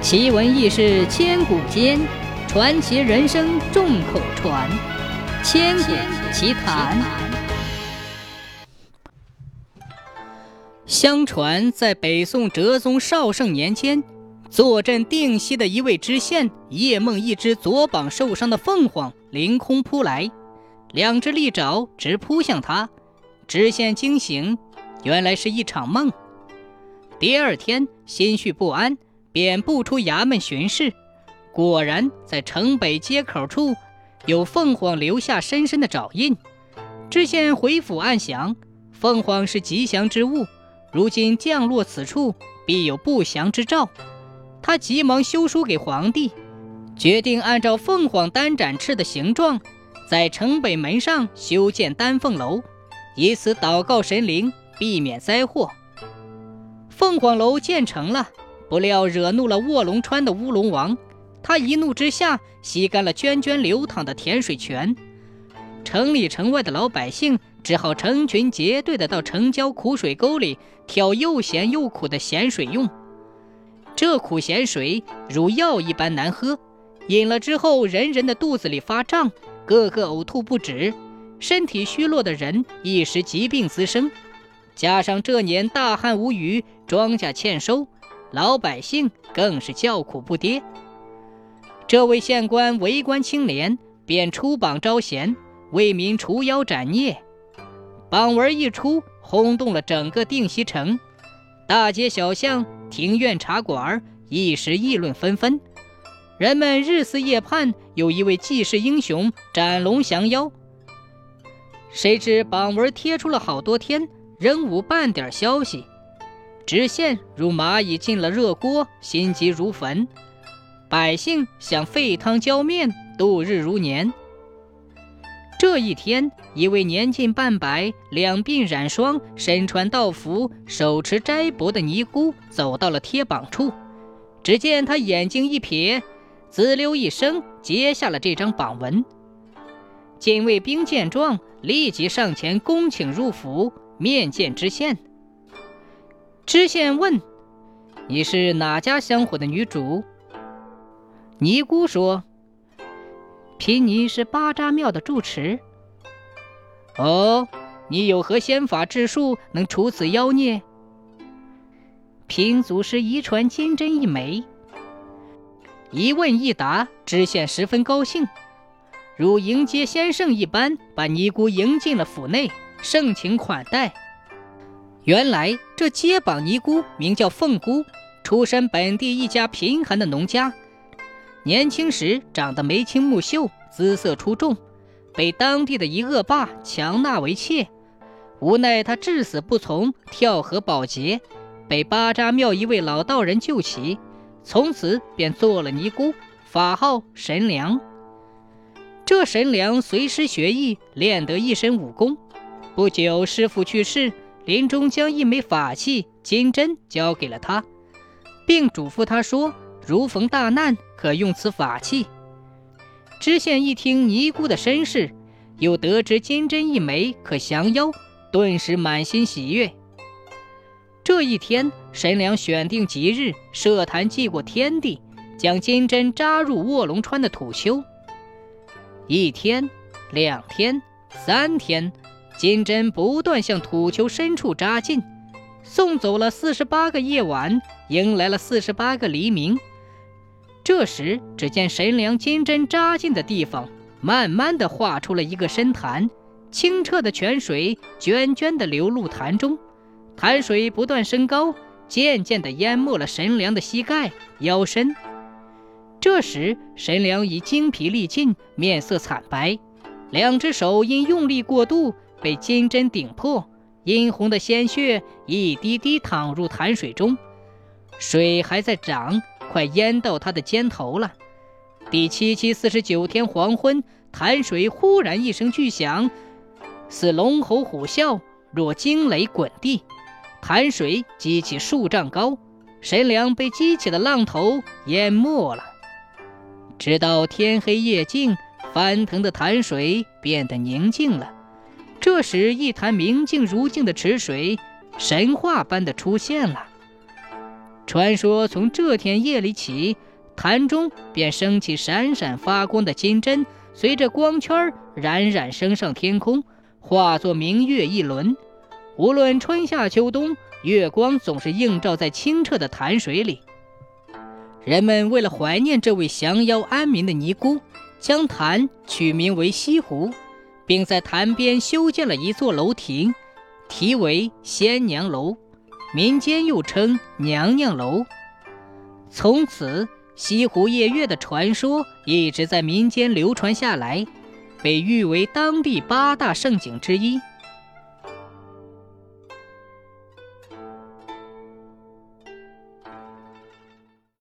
奇闻异事千古间，传奇人生众口传。千古奇谈。相传，在北宋哲宗绍圣年间，坐镇定西的一位知县夜梦一只左膀受伤的凤凰凌空扑来，两只利爪直扑向他。知县惊醒，原来是一场梦。第二天，心绪不安。便步出衙门巡视，果然在城北街口处有凤凰留下深深的爪印。知县回府暗想：凤凰是吉祥之物，如今降落此处，必有不祥之兆。他急忙修书给皇帝，决定按照凤凰单展翅的形状，在城北门上修建丹凤楼，以此祷告神灵，避免灾祸。凤凰楼建成了。不料惹怒了卧龙川的乌龙王，他一怒之下吸干了涓涓流淌的甜水泉。城里城外的老百姓只好成群结队的到城郊苦水沟里挑又咸又苦的咸水用。这苦咸水如药一般难喝，饮了之后人人的肚子里发胀，个个呕吐不止，身体虚弱的人一时疾病滋生。加上这年大旱无雨，庄稼欠收。老百姓更是叫苦不迭。这位县官为官清廉，便出榜招贤，为民除妖斩孽。榜文一出，轰动了整个定西城，大街小巷、庭院茶馆一时议论纷纷。人们日思夜盼，有一位济世英雄斩龙降妖。谁知榜文贴出了好多天，仍无半点消息。知县如蚂蚁进了热锅，心急如焚；百姓想沸汤浇面，度日如年。这一天，一位年近半百、两鬓染霜、身穿道服、手持斋帛的尼姑走到了贴榜处。只见他眼睛一瞥，滋溜一声揭下了这张榜文。禁卫兵见状，立即上前恭请入府面见知县。知县问：“你是哪家香火的女主？”尼姑说：“贫尼是巴扎庙的住持。”哦，你有何仙法之术能除此妖孽？贫祖师遗传金针一枚。一问一答，知县十分高兴，如迎接先生一般，把尼姑迎进了府内，盛情款待。原来这接榜尼姑名叫凤姑，出身本地一家贫寒的农家。年轻时长得眉清目秀，姿色出众，被当地的一恶霸强纳为妾。无奈他至死不从，跳河保洁，被巴扎庙一位老道人救起，从此便做了尼姑，法号神良。这神良随师学艺，练得一身武功。不久，师傅去世。临终将一枚法器金针交给了他，并嘱咐他说：“如逢大难，可用此法器。”知县一听尼姑的身世，又得知金针一枚可降妖，顿时满心喜悦。这一天，神良选定吉日，设坛祭过天地，将金针扎入卧龙川的土丘。一天，两天，三天。金针不断向土丘深处扎进，送走了四十八个夜晚，迎来了四十八个黎明。这时，只见神良金针扎进的地方，慢慢的画出了一个深潭，清澈的泉水涓涓的流入潭中，潭水不断升高，渐渐的淹没了神良的膝盖、腰身。这时，神良已精疲力尽，面色惨白，两只手因用力过度。被金针顶破，殷红的鲜血一滴滴淌入潭水中，水还在涨，快淹到他的肩头了。第七七四十九天黄昏，潭水忽然一声巨响，似龙吼虎啸，若惊雷滚地，潭水激起数丈高，神良被激起的浪头淹没了。直到天黑夜静，翻腾的潭水变得宁静了。这时，一潭明净如镜的池水，神话般的出现了。传说从这天夜里起，潭中便升起闪闪发光的金针，随着光圈冉冉升上天空，化作明月一轮。无论春夏秋冬，月光总是映照在清澈的潭水里。人们为了怀念这位降妖安民的尼姑，将潭取名为西湖，并在潭边修建了一座楼亭，题为仙娘楼，民间又称娘娘楼。从此，西湖夜月的传说一直在民间流传下来，被誉为当地八大胜景之一。